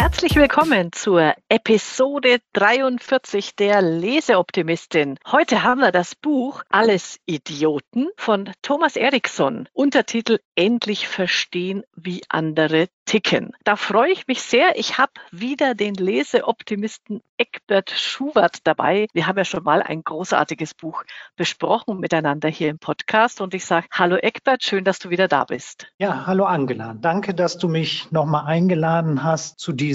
Herzlich willkommen zur Episode 43 der Leseoptimistin. Heute haben wir das Buch Alles Idioten von Thomas Eriksson, Untertitel Endlich verstehen, wie andere ticken. Da freue ich mich sehr. Ich habe wieder den Leseoptimisten Eckbert Schubert dabei. Wir haben ja schon mal ein großartiges Buch besprochen miteinander hier im Podcast und ich sage Hallo Eckbert, schön, dass du wieder da bist. Ja, hallo Angela. Danke, dass du mich nochmal eingeladen hast zu diesem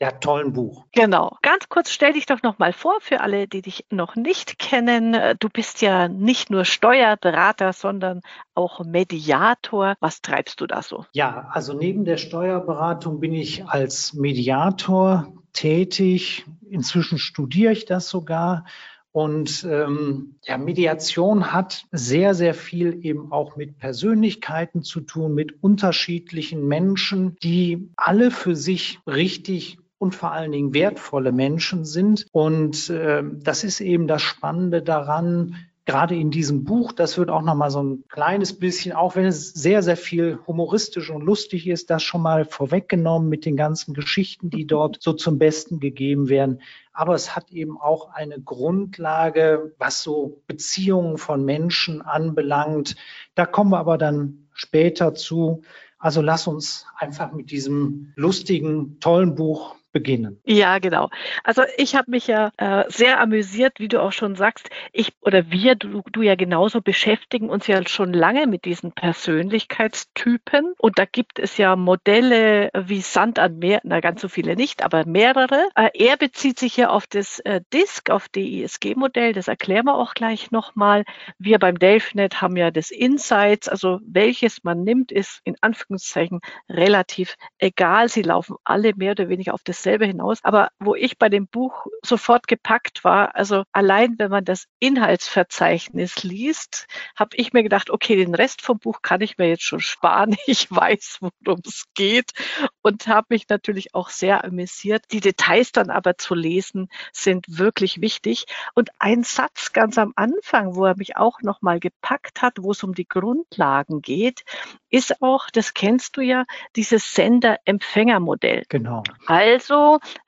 ja, tollen Buch. Genau. Ganz kurz stell dich doch noch mal vor für alle, die dich noch nicht kennen. Du bist ja nicht nur Steuerberater, sondern auch Mediator. Was treibst du da so? Ja, also neben der Steuerberatung bin ich als Mediator tätig. Inzwischen studiere ich das sogar. Und ähm, ja, Mediation hat sehr, sehr viel eben auch mit Persönlichkeiten zu tun, mit unterschiedlichen Menschen, die alle für sich richtig und vor allen Dingen wertvolle Menschen sind. Und äh, das ist eben das Spannende daran, gerade in diesem Buch, das wird auch noch mal so ein kleines bisschen, auch wenn es sehr, sehr viel humoristisch und lustig ist, das schon mal vorweggenommen mit den ganzen Geschichten, die dort so zum Besten gegeben werden. Aber es hat eben auch eine Grundlage, was so Beziehungen von Menschen anbelangt. Da kommen wir aber dann später zu. Also lass uns einfach mit diesem lustigen, tollen Buch beginnen. Ja, genau. Also ich habe mich ja äh, sehr amüsiert, wie du auch schon sagst. Ich oder wir, du, du ja genauso beschäftigen uns ja schon lange mit diesen Persönlichkeitstypen. Und da gibt es ja Modelle wie Sand an Meer, na ganz so viele nicht, aber mehrere. Äh, er bezieht sich ja auf das äh, DISC, auf DISG-Modell. Das erklären wir auch gleich nochmal. Wir beim DelfNet haben ja das Insights, also welches man nimmt, ist in Anführungszeichen relativ egal. Sie laufen alle mehr oder weniger auf das dasselbe hinaus. Aber wo ich bei dem Buch sofort gepackt war, also allein wenn man das Inhaltsverzeichnis liest, habe ich mir gedacht, okay, den Rest vom Buch kann ich mir jetzt schon sparen. Ich weiß, worum es geht und habe mich natürlich auch sehr amüsiert. Die Details dann aber zu lesen sind wirklich wichtig. Und ein Satz ganz am Anfang, wo er mich auch noch mal gepackt hat, wo es um die Grundlagen geht, ist auch, das kennst du ja, dieses Sender-Empfänger-Modell. Genau. Also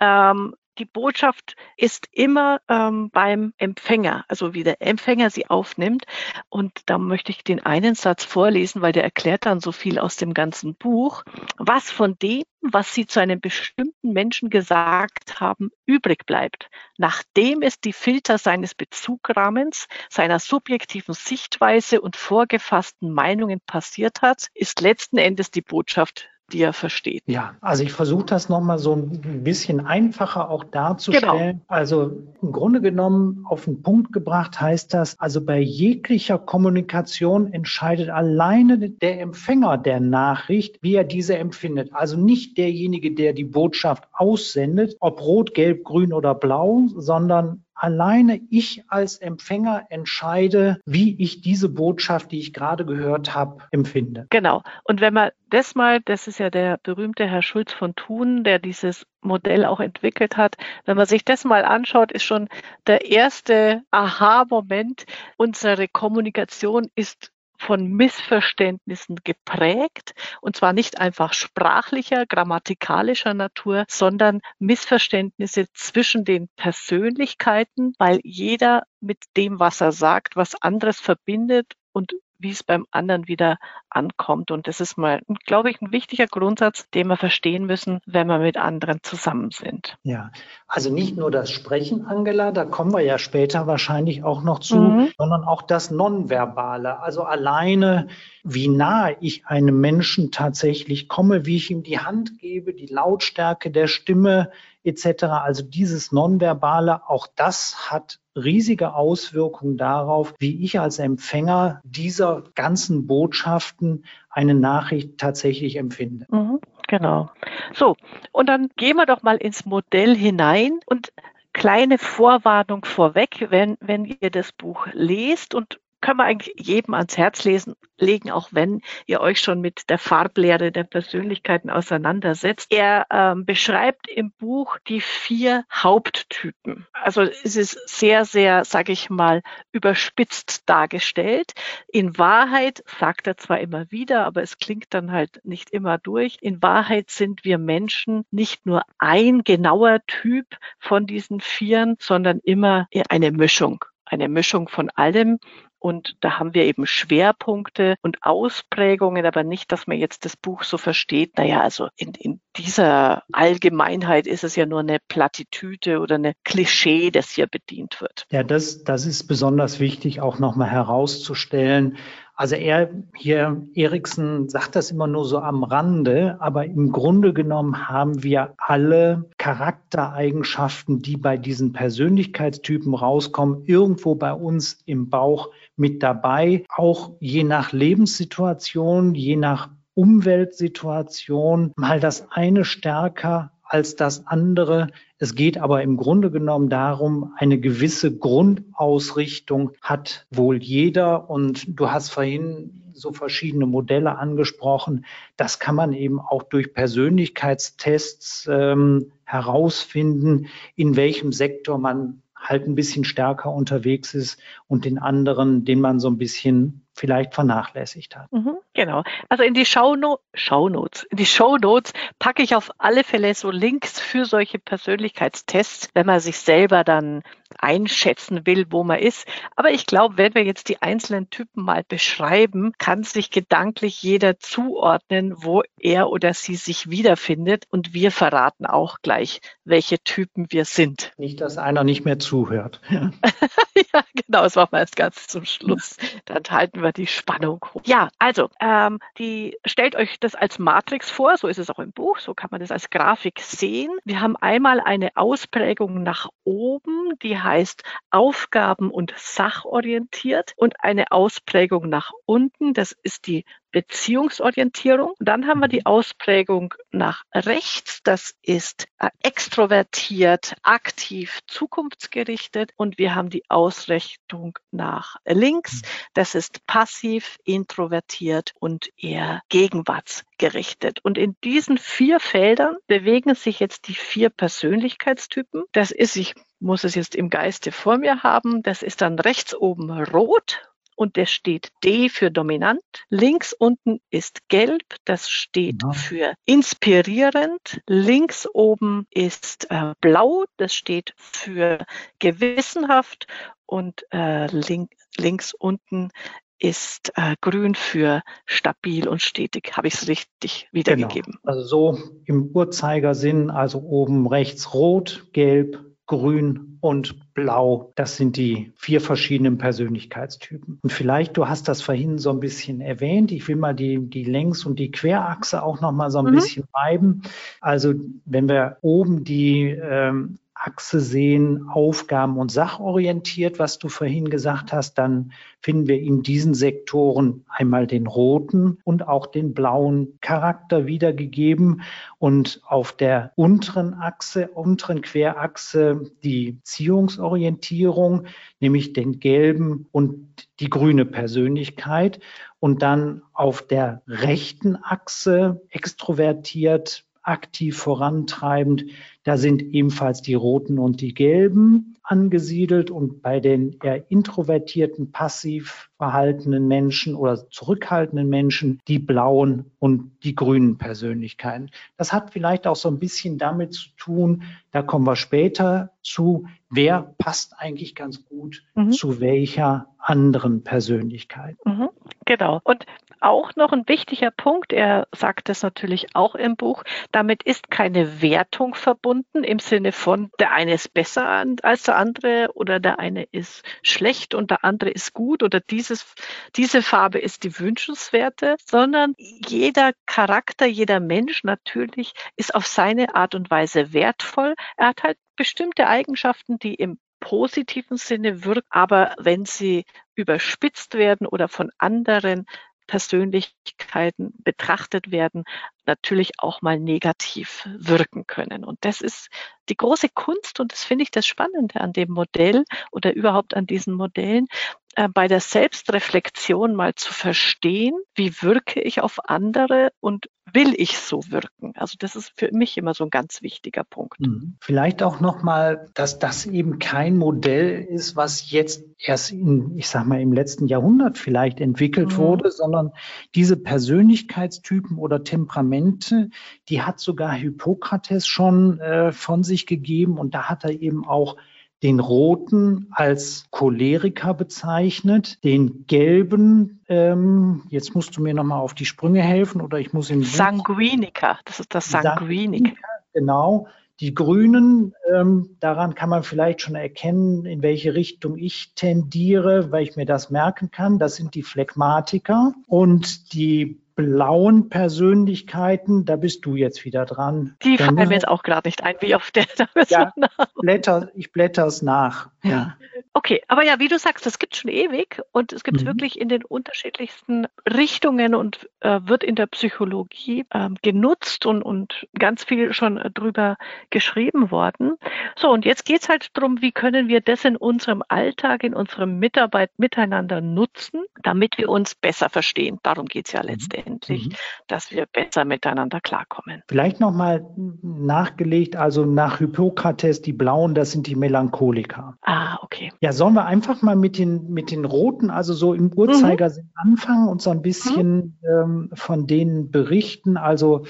ähm, die Botschaft ist immer ähm, beim Empfänger, also wie der Empfänger sie aufnimmt. Und da möchte ich den einen Satz vorlesen, weil der erklärt dann so viel aus dem ganzen Buch. Was von dem, was sie zu einem bestimmten Menschen gesagt haben, übrig bleibt, nachdem es die Filter seines Bezugrahmens, seiner subjektiven Sichtweise und vorgefassten Meinungen passiert hat, ist letzten Endes die Botschaft die er versteht. Ja, also ich versuche das nochmal so ein bisschen einfacher auch darzustellen. Genau. Also im Grunde genommen auf den Punkt gebracht heißt das, also bei jeglicher Kommunikation entscheidet alleine der Empfänger der Nachricht, wie er diese empfindet. Also nicht derjenige, der die Botschaft aussendet, ob rot, gelb, grün oder blau, sondern alleine ich als Empfänger entscheide, wie ich diese Botschaft, die ich gerade gehört habe, empfinde. Genau. Und wenn man das mal, das ist ja der berühmte Herr Schulz von Thun, der dieses Modell auch entwickelt hat. Wenn man sich das mal anschaut, ist schon der erste Aha-Moment. Unsere Kommunikation ist von Missverständnissen geprägt. Und zwar nicht einfach sprachlicher, grammatikalischer Natur, sondern Missverständnisse zwischen den Persönlichkeiten, weil jeder mit dem, was er sagt, was anderes verbindet und wie es beim anderen wieder ankommt. Und das ist mal, glaube ich, ein wichtiger Grundsatz, den wir verstehen müssen, wenn wir mit anderen zusammen sind. Ja, also nicht nur das Sprechen, Angela, da kommen wir ja später wahrscheinlich auch noch zu, mhm. sondern auch das Nonverbale. Also alleine, wie nahe ich einem Menschen tatsächlich komme, wie ich ihm die Hand gebe, die Lautstärke der Stimme etc. Also dieses Nonverbale, auch das hat riesige Auswirkungen darauf, wie ich als Empfänger dieser ganzen Botschaften eine Nachricht tatsächlich empfinde. Mhm, genau. So, und dann gehen wir doch mal ins Modell hinein und kleine Vorwarnung vorweg, wenn, wenn ihr das Buch lest und können wir eigentlich jedem ans Herz lesen, legen, auch wenn ihr euch schon mit der Farblehre der Persönlichkeiten auseinandersetzt. Er ähm, beschreibt im Buch die vier Haupttypen. Also es ist sehr, sehr, sage ich mal, überspitzt dargestellt. In Wahrheit sagt er zwar immer wieder, aber es klingt dann halt nicht immer durch. In Wahrheit sind wir Menschen nicht nur ein genauer Typ von diesen Vieren, sondern immer eine Mischung eine Mischung von allem. Und da haben wir eben Schwerpunkte und Ausprägungen, aber nicht, dass man jetzt das Buch so versteht. Naja, also in, in dieser Allgemeinheit ist es ja nur eine Plattitüde oder eine Klischee, das hier bedient wird. Ja, das, das ist besonders wichtig, auch nochmal herauszustellen. Also er hier, Eriksen sagt das immer nur so am Rande, aber im Grunde genommen haben wir alle Charaktereigenschaften, die bei diesen Persönlichkeitstypen rauskommen, irgendwo bei uns im Bauch mit dabei, auch je nach Lebenssituation, je nach Umweltsituation, mal das eine stärker als das andere. Es geht aber im Grunde genommen darum, eine gewisse Grundausrichtung hat wohl jeder. Und du hast vorhin so verschiedene Modelle angesprochen. Das kann man eben auch durch Persönlichkeitstests ähm, herausfinden, in welchem Sektor man halt ein bisschen stärker unterwegs ist und den anderen, den man so ein bisschen vielleicht vernachlässigt hat. Mhm, genau. Also in die Showno Shownotes, in die Shownotes packe ich auf alle Fälle so Links für solche Persönlichkeitstests, wenn man sich selber dann einschätzen will, wo man ist. Aber ich glaube, wenn wir jetzt die einzelnen Typen mal beschreiben, kann sich gedanklich jeder zuordnen, wo er oder sie sich wiederfindet. Und wir verraten auch gleich, welche Typen wir sind. Nicht, dass einer nicht mehr zuhört. Ja, ja genau, das machen wir erst ganz zum Schluss. Dann halten wir die Spannung hoch. Ja, also, ähm, die stellt euch das als Matrix vor, so ist es auch im Buch, so kann man das als Grafik sehen. Wir haben einmal eine Ausprägung nach oben, die heißt aufgaben- und sachorientiert und eine Ausprägung nach unten, das ist die Beziehungsorientierung. Dann haben wir die Ausprägung nach rechts. Das ist äh, extrovertiert, aktiv, zukunftsgerichtet. Und wir haben die Ausrichtung nach links. Das ist passiv, introvertiert und eher gegenwartsgerichtet. Und in diesen vier Feldern bewegen sich jetzt die vier Persönlichkeitstypen. Das ist, ich muss es jetzt im Geiste vor mir haben. Das ist dann rechts oben rot und der steht D für dominant. Links unten ist gelb, das steht ja. für inspirierend. Links oben ist äh, blau, das steht für gewissenhaft und äh, link, links unten ist äh, grün für stabil und stetig. Habe ich es richtig wiedergegeben? Genau. Also so im Uhrzeigersinn, also oben rechts rot, gelb, grün und blau. Das sind die vier verschiedenen Persönlichkeitstypen. Und vielleicht, du hast das vorhin so ein bisschen erwähnt. Ich will mal die, die Längs- und die Querachse auch noch mal so ein mhm. bisschen reiben. Also wenn wir oben die ähm, Achse sehen, Aufgaben- und sachorientiert, was du vorhin gesagt hast, dann finden wir in diesen Sektoren einmal den roten und auch den blauen Charakter wiedergegeben. Und auf der unteren Achse, unteren Querachse die Ziehungsorientierung, nämlich den gelben und die grüne Persönlichkeit. Und dann auf der rechten Achse extrovertiert aktiv vorantreibend. Da sind ebenfalls die roten und die gelben angesiedelt und bei den eher introvertierten, passiv verhaltenen Menschen oder zurückhaltenden Menschen die blauen und die grünen Persönlichkeiten. Das hat vielleicht auch so ein bisschen damit zu tun, da kommen wir später zu, wer passt eigentlich ganz gut mhm. zu welcher anderen Persönlichkeit. Mhm, genau. Und auch noch ein wichtiger Punkt, er sagt das natürlich auch im Buch, damit ist keine Wertung verbunden im Sinne von, der eine ist besser als der andere oder der eine ist schlecht und der andere ist gut oder dieses, diese Farbe ist die wünschenswerte, sondern jeder Charakter, jeder Mensch natürlich ist auf seine Art und Weise wertvoll. Er hat halt bestimmte Eigenschaften, die im positiven Sinne wirken, aber wenn sie überspitzt werden oder von anderen Persönlichkeiten betrachtet werden natürlich auch mal negativ wirken können. Und das ist die große Kunst und das finde ich das Spannende an dem Modell oder überhaupt an diesen Modellen, äh, bei der Selbstreflexion mal zu verstehen, wie wirke ich auf andere und will ich so wirken? Also das ist für mich immer so ein ganz wichtiger Punkt. Mhm. Vielleicht auch nochmal, dass das eben kein Modell ist, was jetzt erst in, ich sag mal, im letzten Jahrhundert vielleicht entwickelt mhm. wurde, sondern diese Persönlichkeitstypen oder Temperamente, die hat sogar Hippokrates schon äh, von sich gegeben und da hat er eben auch den roten als Choleriker bezeichnet, den gelben, ähm, jetzt musst du mir nochmal auf die Sprünge helfen oder ich muss ihn. Sanguiniker, das ist das Sanguinik. Genau. Die Grünen, ähm, daran kann man vielleicht schon erkennen, in welche Richtung ich tendiere, weil ich mir das merken kann. Das sind die Phlegmatiker. Und die blauen Persönlichkeiten, da bist du jetzt wieder dran. Die fallen mir jetzt auch gerade nicht ein, wie auf der ja, blätter, Ich blätter es nach. Ja. Okay, aber ja, wie du sagst, das gibt schon ewig und es gibt mhm. wirklich in den unterschiedlichsten Richtungen und äh, wird in der Psychologie äh, genutzt und, und ganz viel schon äh, drüber geschrieben worden. So, und jetzt geht es halt darum, wie können wir das in unserem Alltag, in unserem Mitarbeit miteinander nutzen, damit wir uns besser verstehen. Darum geht es ja mhm. Letztendlich, mhm. dass wir besser miteinander klarkommen. Vielleicht nochmal nachgelegt, also nach Hippokrates, die Blauen, das sind die Melancholiker. Ah, okay. Ja, sollen wir einfach mal mit den, mit den roten, also so im Uhrzeigersinn mhm. anfangen und so ein bisschen mhm. ähm, von denen berichten? Also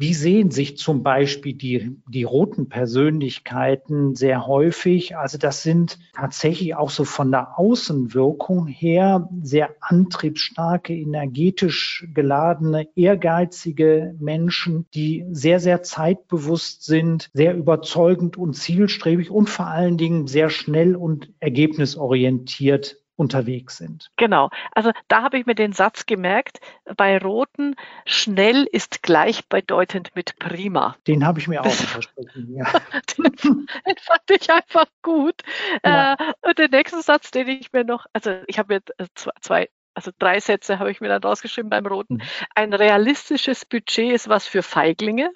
wie sehen sich zum Beispiel die, die roten Persönlichkeiten sehr häufig? Also das sind tatsächlich auch so von der Außenwirkung her sehr antriebsstarke, energetisch geladene, ehrgeizige Menschen, die sehr, sehr zeitbewusst sind, sehr überzeugend und zielstrebig und vor allen Dingen sehr schnell und ergebnisorientiert unterwegs sind. Genau. Also da habe ich mir den Satz gemerkt, bei Roten, schnell ist gleichbedeutend mit prima. Den habe ich mir auch versprochen. Ja. den, den, fand ich einfach gut. Ja. Äh, und den nächsten Satz, den ich mir noch, also ich habe mir äh, zwei, also drei Sätze habe ich mir dann rausgeschrieben beim Roten. Mhm. Ein realistisches Budget ist was für Feiglinge.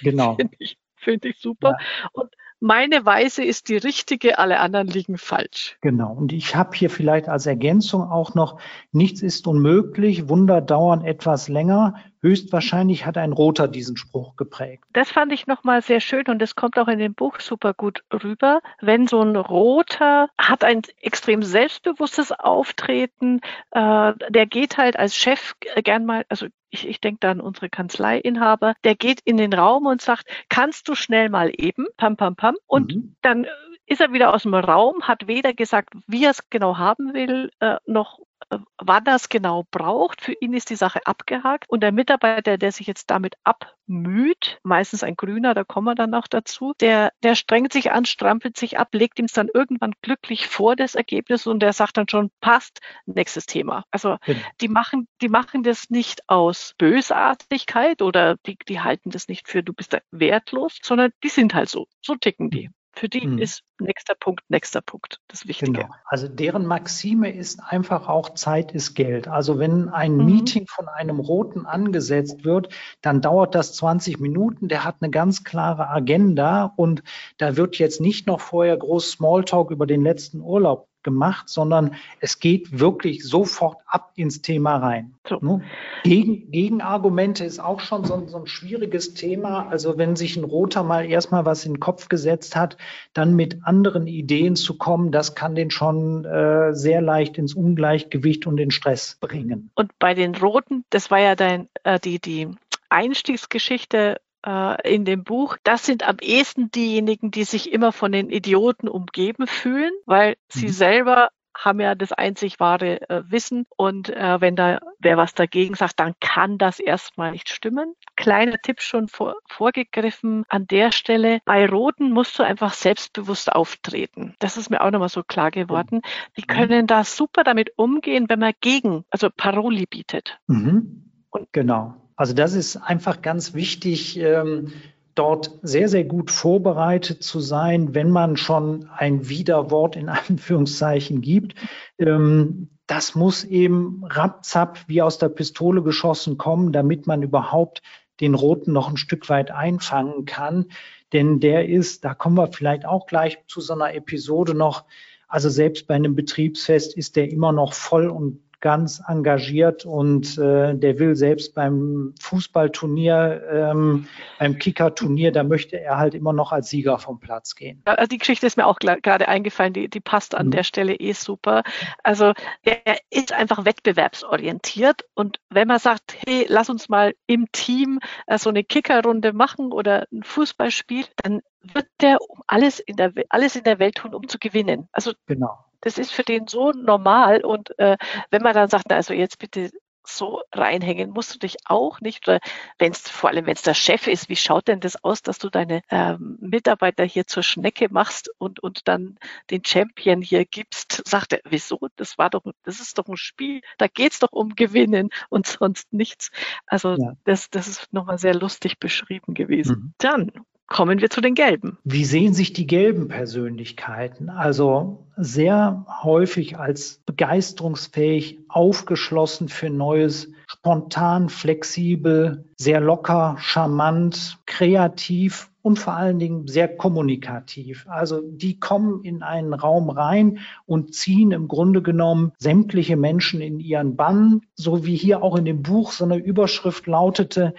Genau. Finde ich, find ich super. Ja. Und meine Weise ist die richtige, alle anderen liegen falsch. Genau. Und ich habe hier vielleicht als Ergänzung auch noch, nichts ist unmöglich, Wunder dauern etwas länger. Höchstwahrscheinlich hat ein Roter diesen Spruch geprägt. Das fand ich nochmal sehr schön und das kommt auch in dem Buch super gut rüber. Wenn so ein Roter hat ein extrem selbstbewusstes Auftreten, äh, der geht halt als Chef gern mal, also ich, ich denke da an unsere Kanzleiinhaber, der geht in den Raum und sagt, kannst du schnell mal eben, pam, pam, pam, und mhm. dann ist er wieder aus dem Raum, hat weder gesagt, wie er es genau haben will, äh, noch äh, wann er es genau braucht. Für ihn ist die Sache abgehakt. Und der Mitarbeiter, der sich jetzt damit abmüht, meistens ein Grüner, da kommen wir dann noch dazu, der, der strengt sich an, strampelt sich ab, legt ihm es dann irgendwann glücklich vor, das Ergebnis, und der sagt dann schon, passt, nächstes Thema. Also genau. die machen, die machen das nicht aus Bösartigkeit oder die, die halten das nicht für, du bist wertlos, sondern die sind halt so. So ticken die. Für die mhm. ist nächster Punkt, nächster Punkt das Wichtige. Genau. Also deren Maxime ist einfach auch Zeit ist Geld. Also wenn ein mhm. Meeting von einem Roten angesetzt wird, dann dauert das 20 Minuten. Der hat eine ganz klare Agenda und da wird jetzt nicht noch vorher groß Smalltalk über den letzten Urlaub gemacht, sondern es geht wirklich sofort ab ins Thema rein. So. Ne? Gegen, Gegenargumente ist auch schon so, so, ein schwieriges Thema. Also wenn sich ein Roter mal erstmal was in den Kopf gesetzt hat, dann mit anderen Ideen zu kommen, das kann den schon äh, sehr leicht ins Ungleichgewicht und den Stress bringen. Und bei den Roten, das war ja dein, äh, die, die Einstiegsgeschichte äh, in dem Buch, das sind am ehesten diejenigen, die sich immer von den Idioten umgeben fühlen, weil mhm. sie selber haben ja das einzig wahre äh, Wissen und äh, wenn da wer was dagegen sagt, dann kann das erstmal nicht stimmen. Kleiner Tipp schon vor, vorgegriffen an der Stelle. Bei Roten musst du einfach selbstbewusst auftreten. Das ist mir auch nochmal so klar geworden. Die mhm. können da super damit umgehen, wenn man gegen, also Paroli bietet. Mhm. Und genau. Also das ist einfach ganz wichtig, ähm, dort sehr, sehr gut vorbereitet zu sein, wenn man schon ein Widerwort in Anführungszeichen gibt. Ähm, das muss eben rapzapp wie aus der Pistole geschossen kommen, damit man überhaupt den roten noch ein Stück weit einfangen kann. Denn der ist, da kommen wir vielleicht auch gleich zu so einer Episode noch, also selbst bei einem Betriebsfest ist der immer noch voll und ganz engagiert und äh, der will selbst beim Fußballturnier, ähm, beim Kickerturnier, da möchte er halt immer noch als Sieger vom Platz gehen. Also die Geschichte ist mir auch gerade eingefallen, die, die passt an mhm. der Stelle eh super. Also er ist einfach wettbewerbsorientiert und wenn man sagt, hey, lass uns mal im Team äh, so eine Kickerrunde machen oder ein Fußballspiel, dann wird der um alles in der alles in der Welt tun, um zu gewinnen. Also genau. Das ist für den so normal. Und äh, wenn man dann sagt, also jetzt bitte so reinhängen musst du dich auch nicht. Oder wenn es vor allem, wenn es der Chef ist, wie schaut denn das aus, dass du deine ähm, Mitarbeiter hier zur Schnecke machst und, und dann den Champion hier gibst? Sagt er, wieso? Das war doch, das ist doch ein Spiel. Da geht's doch um Gewinnen und sonst nichts. Also ja. das, das ist nochmal sehr lustig beschrieben gewesen. Mhm. Dann Kommen wir zu den Gelben. Wie sehen sich die gelben Persönlichkeiten? Also sehr häufig als begeisterungsfähig, aufgeschlossen für Neues, spontan, flexibel, sehr locker, charmant, kreativ und vor allen Dingen sehr kommunikativ. Also die kommen in einen Raum rein und ziehen im Grunde genommen sämtliche Menschen in ihren Bann, so wie hier auch in dem Buch so eine Überschrift lautete,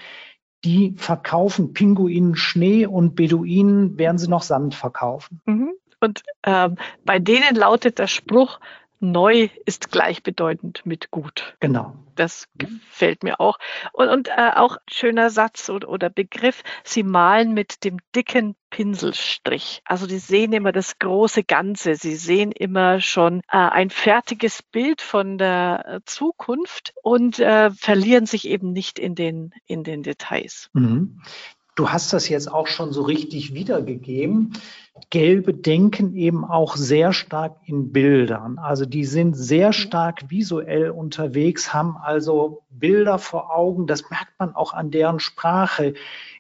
die verkaufen Pinguinen Schnee und Beduinen werden sie noch Sand verkaufen. Mhm. Und ähm, bei denen lautet der Spruch, neu ist gleichbedeutend mit gut. Genau. Das gefällt mir auch. Und, und äh, auch schöner Satz oder, oder Begriff, sie malen mit dem dicken Pinselstrich. Also die sehen immer das große Ganze. Sie sehen immer schon äh, ein fertiges Bild von der äh, Zukunft und äh, verlieren sich eben nicht in den, in den Details. Mhm. Du hast das jetzt auch schon so richtig wiedergegeben. Gelbe denken eben auch sehr stark in Bildern. Also die sind sehr stark visuell unterwegs, haben also Bilder vor Augen. Das merkt man auch an deren Sprache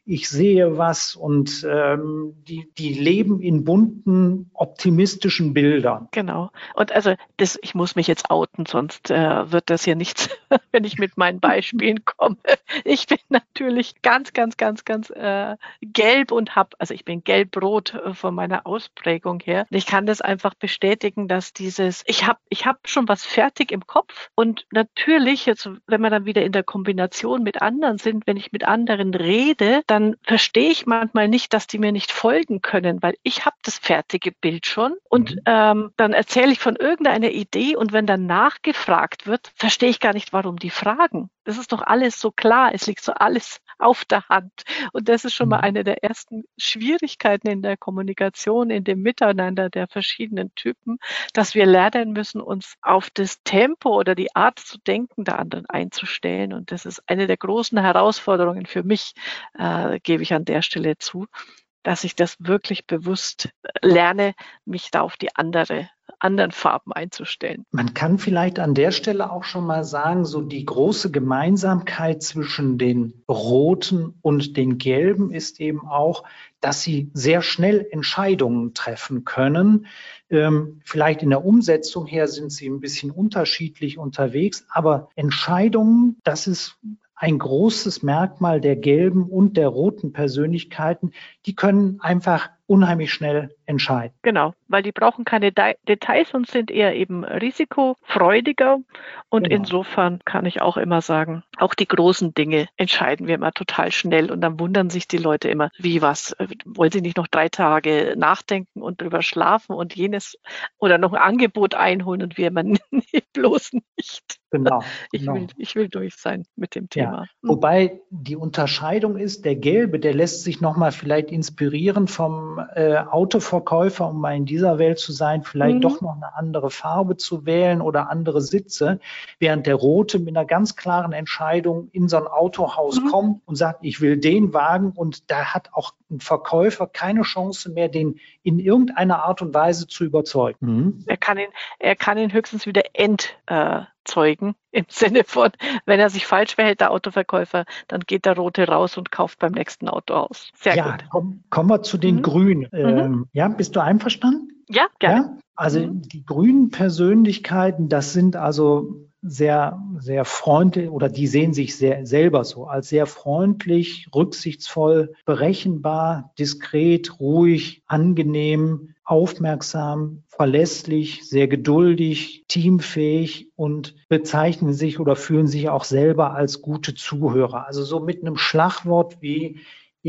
ich sehe was und ähm, die, die leben in bunten, optimistischen Bildern. Genau. Und also das, ich muss mich jetzt outen, sonst äh, wird das hier nichts, wenn ich mit meinen Beispielen komme. Ich bin natürlich ganz, ganz, ganz, ganz äh, gelb und hab, also ich bin gelb-rot äh, von meiner Ausprägung her. Und ich kann das einfach bestätigen, dass dieses, ich habe ich hab schon was fertig im Kopf und natürlich, jetzt, wenn wir dann wieder in der Kombination mit anderen sind, wenn ich mit anderen rede, dann dann verstehe ich manchmal nicht, dass die mir nicht folgen können, weil ich habe das fertige Bild schon und mhm. ähm, dann erzähle ich von irgendeiner Idee und wenn dann nachgefragt wird, verstehe ich gar nicht, warum die fragen. Das ist doch alles so klar, es liegt so alles auf der Hand. Und das ist schon mal mhm. eine der ersten Schwierigkeiten in der Kommunikation, in dem Miteinander der verschiedenen Typen, dass wir lernen müssen, uns auf das Tempo oder die Art zu denken der anderen einzustellen. Und das ist eine der großen Herausforderungen für mich, äh, gebe ich an der Stelle zu, dass ich das wirklich bewusst lerne, mich da auf die andere anderen Farben einzustellen. Man kann vielleicht an der Stelle auch schon mal sagen, so die große Gemeinsamkeit zwischen den roten und den gelben ist eben auch, dass sie sehr schnell Entscheidungen treffen können. Ähm, vielleicht in der Umsetzung her sind sie ein bisschen unterschiedlich unterwegs, aber Entscheidungen, das ist ein großes Merkmal der gelben und der roten Persönlichkeiten. Die können einfach unheimlich schnell entscheiden. Genau, weil die brauchen keine De Details und sind eher eben risikofreudiger. Und genau. insofern kann ich auch immer sagen, auch die großen Dinge entscheiden wir immer total schnell und dann wundern sich die Leute immer, wie was, wollen sie nicht noch drei Tage nachdenken und drüber schlafen und jenes oder noch ein Angebot einholen und wir immer, nee, bloß nicht. Genau. Ich, genau. Will, ich will durch sein mit dem Thema. Ja. Wobei die Unterscheidung ist, der Gelbe, der lässt sich nochmal vielleicht inspirieren vom äh, Autoverkäufer, um mal in dieser Welt zu sein, vielleicht mhm. doch noch eine andere Farbe zu wählen oder andere Sitze, während der Rote mit einer ganz klaren Entscheidung in so ein Autohaus mhm. kommt und sagt, ich will den Wagen und da hat auch ein Verkäufer keine Chance mehr, den in irgendeiner Art und Weise zu überzeugen. Mhm. Er kann ihn, er kann ihn höchstens wieder ent äh, Zeugen im Sinne von, wenn er sich falsch verhält, der Autoverkäufer, dann geht der Rote raus und kauft beim nächsten Auto aus. Sehr ja, gut. Komm, kommen wir zu den mhm. Grünen. Mhm. Ähm, ja, bist du einverstanden? Ja, gerne. Ja? Also mhm. die grünen Persönlichkeiten, das sind also sehr, sehr freundlich oder die sehen sich sehr selber so als sehr freundlich, rücksichtsvoll, berechenbar, diskret, ruhig, angenehm, aufmerksam, verlässlich, sehr geduldig, teamfähig und bezeichnen sich oder fühlen sich auch selber als gute Zuhörer. Also so mit einem Schlagwort wie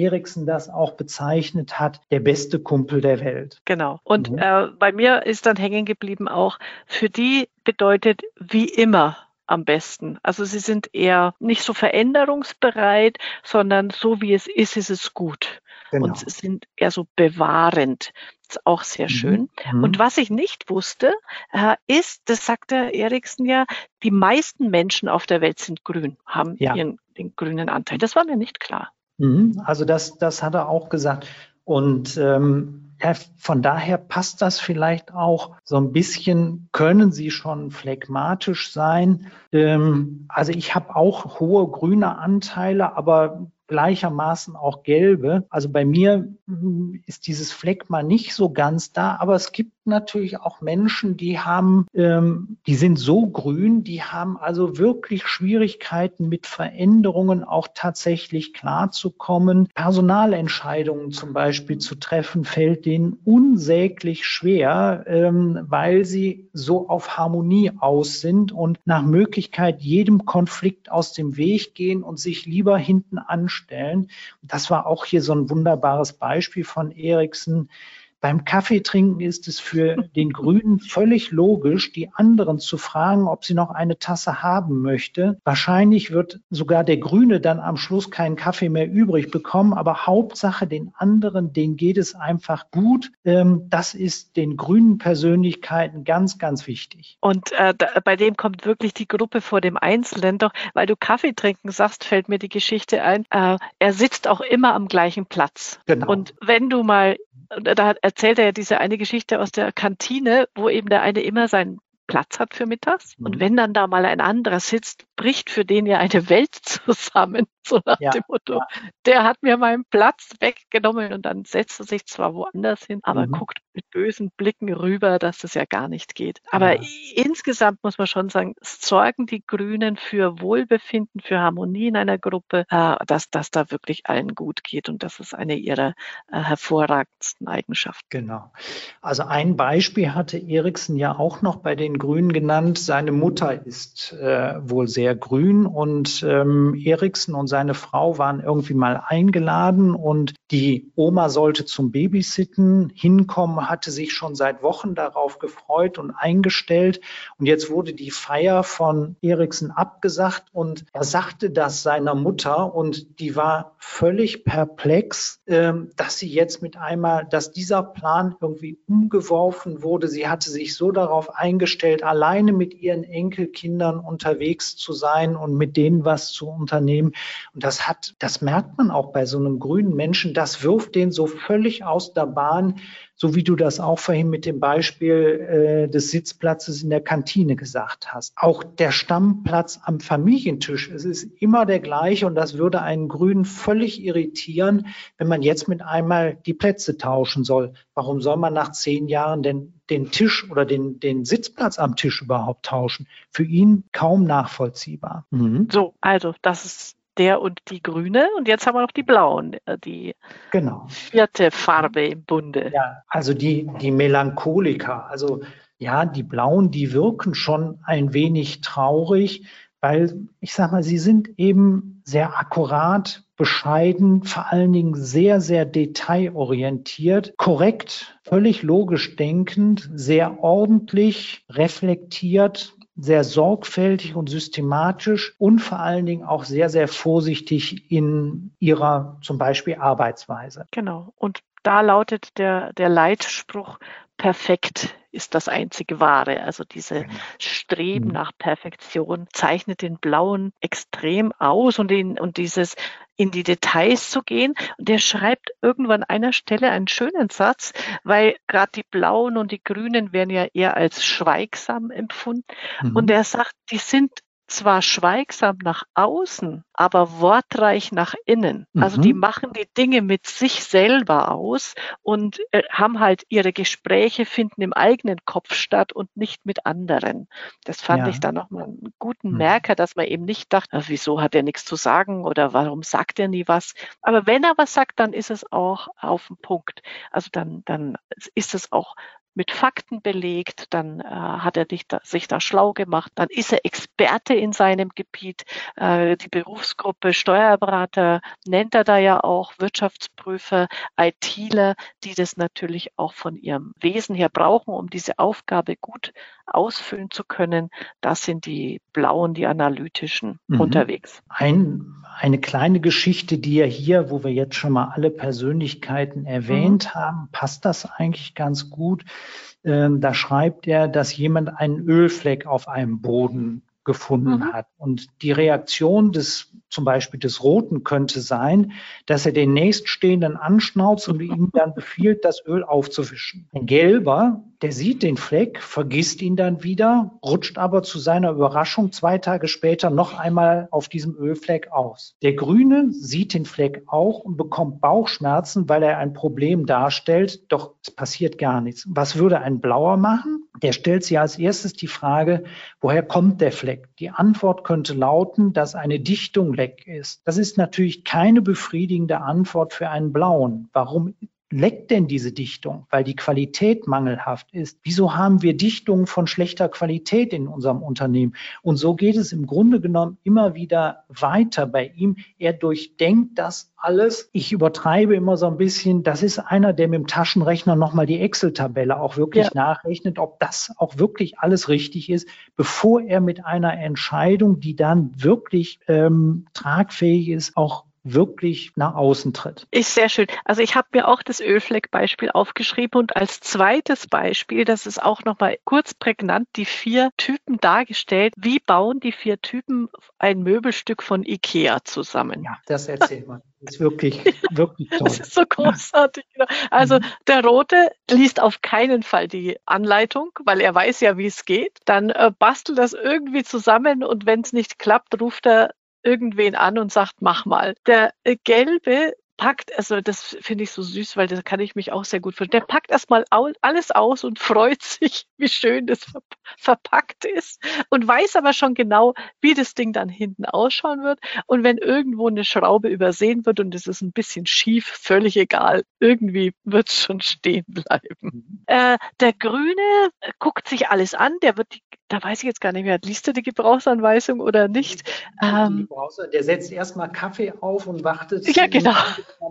Eriksen das auch bezeichnet hat, der beste Kumpel der Welt. Genau. Und mhm. äh, bei mir ist dann hängen geblieben auch, für die bedeutet wie immer am besten. Also sie sind eher nicht so veränderungsbereit, sondern so wie es ist, ist es gut. Genau. Und sie sind eher so bewahrend. Das ist auch sehr mhm. schön. Mhm. Und was ich nicht wusste, äh, ist, das sagt der Eriksen ja, die meisten Menschen auf der Welt sind grün, haben ja. ihren, den grünen Anteil. Das war mir nicht klar. Mhm. Also das, das hat er auch gesagt. Und ähm, ja, von daher passt das vielleicht auch so ein bisschen, können sie schon phlegmatisch sein. Ähm, also ich habe auch hohe grüne Anteile, aber gleichermaßen auch gelbe. Also bei mir hm, ist dieses Phlegma nicht so ganz da, aber es gibt natürlich auch Menschen, die haben, ähm, die sind so grün, die haben also wirklich Schwierigkeiten mit Veränderungen auch tatsächlich klarzukommen. Personalentscheidungen zum Beispiel zu treffen, fällt denen unsäglich schwer, ähm, weil sie so auf Harmonie aus sind und nach Möglichkeit jedem Konflikt aus dem Weg gehen und sich lieber hinten anschauen stellen. Das war auch hier so ein wunderbares Beispiel von Eriksen. Beim Kaffeetrinken ist es für den Grünen völlig logisch, die anderen zu fragen, ob sie noch eine Tasse haben möchte. Wahrscheinlich wird sogar der Grüne dann am Schluss keinen Kaffee mehr übrig bekommen, aber Hauptsache den anderen, denen geht es einfach gut. Ähm, das ist den grünen Persönlichkeiten ganz, ganz wichtig. Und äh, da, bei dem kommt wirklich die Gruppe vor dem Einzelnen. Doch weil du Kaffee trinken sagst, fällt mir die Geschichte ein. Äh, er sitzt auch immer am gleichen Platz. Genau. Und wenn du mal da erzählt er ja diese eine Geschichte aus der Kantine, wo eben der eine immer seinen Platz hat für mittags. Mhm. Und wenn dann da mal ein anderer sitzt, bricht für den ja eine Welt zusammen, so nach ja, dem Motto. Ja. Der hat mir meinen Platz weggenommen und dann setzt er sich zwar woanders hin, aber mhm. guckt mit bösen Blicken rüber, dass das ja gar nicht geht. Aber ja. insgesamt muss man schon sagen, sorgen die Grünen für Wohlbefinden, für Harmonie in einer Gruppe, äh, dass das da wirklich allen gut geht und das ist eine ihrer äh, hervorragendsten Eigenschaften. Genau. Also ein Beispiel hatte Eriksen ja auch noch bei den Grünen genannt. Seine Mutter ist äh, wohl sehr grün und ähm, Eriksen und seine Frau waren irgendwie mal eingeladen und die Oma sollte zum Babysitten hinkommen, hatte sich schon seit Wochen darauf gefreut und eingestellt. Und jetzt wurde die Feier von Eriksen abgesagt und er sagte das seiner Mutter und die war völlig perplex, äh, dass sie jetzt mit einmal, dass dieser Plan irgendwie umgeworfen wurde. Sie hatte sich so darauf eingestellt, alleine mit ihren Enkelkindern unterwegs zu sein und mit denen was zu unternehmen. Und das hat, das merkt man auch bei so einem grünen Menschen, das wirft den so völlig aus der Bahn, so wie du das auch vorhin mit dem Beispiel äh, des Sitzplatzes in der Kantine gesagt hast. Auch der Stammplatz am Familientisch, es ist immer der gleiche und das würde einen Grünen völlig irritieren, wenn man jetzt mit einmal die Plätze tauschen soll. Warum soll man nach zehn Jahren denn den Tisch oder den, den Sitzplatz am Tisch überhaupt tauschen? Für ihn kaum nachvollziehbar. Mhm. So, also das ist der und die grüne und jetzt haben wir noch die blauen, äh, die genau. vierte Farbe im Bunde. Ja, also die, die Melancholika, also ja, die blauen, die wirken schon ein wenig traurig, weil ich sag mal, sie sind eben sehr akkurat, bescheiden, vor allen Dingen sehr, sehr detailorientiert, korrekt, völlig logisch denkend, sehr ordentlich, reflektiert, sehr sorgfältig und systematisch und vor allen Dingen auch sehr, sehr vorsichtig in ihrer zum Beispiel Arbeitsweise. Genau. Und da lautet der, der Leitspruch, perfekt ist das einzige Wahre. Also diese genau. Streben mhm. nach Perfektion zeichnet den Blauen extrem aus und, den, und dieses in die Details zu gehen. Und der schreibt irgendwann an einer Stelle einen schönen Satz, weil gerade die Blauen und die Grünen werden ja eher als schweigsam empfunden. Mhm. Und er sagt, die sind zwar schweigsam nach außen, aber wortreich nach innen. Also die mhm. machen die Dinge mit sich selber aus und äh, haben halt ihre Gespräche finden im eigenen Kopf statt und nicht mit anderen. Das fand ja. ich dann nochmal einen guten mhm. Merker, dass man eben nicht dachte, wieso hat er nichts zu sagen oder warum sagt er nie was. Aber wenn er was sagt, dann ist es auch auf den Punkt. Also dann, dann ist es auch mit Fakten belegt, dann äh, hat er da, sich da schlau gemacht, dann ist er Experte in seinem Gebiet. Äh, die Berufsgruppe Steuerberater nennt er da ja auch, Wirtschaftsprüfer, ITler, die das natürlich auch von ihrem Wesen her brauchen, um diese Aufgabe gut ausfüllen zu können. Das sind die blauen, die analytischen mhm. unterwegs. Ein, eine kleine Geschichte, die ja hier, wo wir jetzt schon mal alle Persönlichkeiten erwähnt mhm. haben, passt das eigentlich ganz gut. Ähm, da schreibt er, dass jemand einen Ölfleck auf einem Boden gefunden mhm. hat. Und die Reaktion des zum Beispiel des Roten könnte sein, dass er den nächststehenden anschnauzt und ihm dann befiehlt, das Öl aufzuwischen. Ein Gelber, der sieht den Fleck, vergisst ihn dann wieder, rutscht aber zu seiner Überraschung zwei Tage später noch einmal auf diesem Ölfleck aus. Der Grüne sieht den Fleck auch und bekommt Bauchschmerzen, weil er ein Problem darstellt, doch es passiert gar nichts. Was würde ein Blauer machen? Der stellt sich als erstes die Frage, woher kommt der Fleck? Die Antwort könnte lauten, dass eine Dichtung weg ist. Das ist natürlich keine befriedigende Antwort für einen Blauen. Warum leckt denn diese Dichtung? Weil die Qualität mangelhaft ist. Wieso haben wir Dichtungen von schlechter Qualität in unserem Unternehmen? Und so geht es im Grunde genommen immer wieder weiter bei ihm. Er durchdenkt das alles. Ich übertreibe immer so ein bisschen. Das ist einer, der mit dem Taschenrechner nochmal die Excel-Tabelle auch wirklich ja. nachrechnet, ob das auch wirklich alles richtig ist, bevor er mit einer Entscheidung, die dann wirklich ähm, tragfähig ist, auch wirklich nach außen tritt. Ist sehr schön. Also ich habe mir auch das Ölfleck-Beispiel aufgeschrieben und als zweites Beispiel, das ist auch nochmal kurz prägnant, die vier Typen dargestellt. Wie bauen die vier Typen ein Möbelstück von Ikea zusammen? Ja, das erzählt man. Das ist wirklich, wirklich toll. Das ist so großartig. Also mhm. der Rote liest auf keinen Fall die Anleitung, weil er weiß ja, wie es geht. Dann äh, bastelt das irgendwie zusammen und wenn es nicht klappt, ruft er irgendwen an und sagt, mach mal. Der äh, gelbe packt, also das finde ich so süß, weil das kann ich mich auch sehr gut vorstellen. Der packt erstmal alles aus und freut sich, wie schön das verpackt ist und weiß aber schon genau, wie das Ding dann hinten ausschauen wird. Und wenn irgendwo eine Schraube übersehen wird und es ist ein bisschen schief, völlig egal, irgendwie wird es schon stehen bleiben. Mhm. Äh, der Grüne guckt sich alles an, der wird die da weiß ich jetzt gar nicht mehr, liest er die Gebrauchsanweisung oder nicht? Ähm, der setzt erstmal Kaffee auf und wartet ja, genau.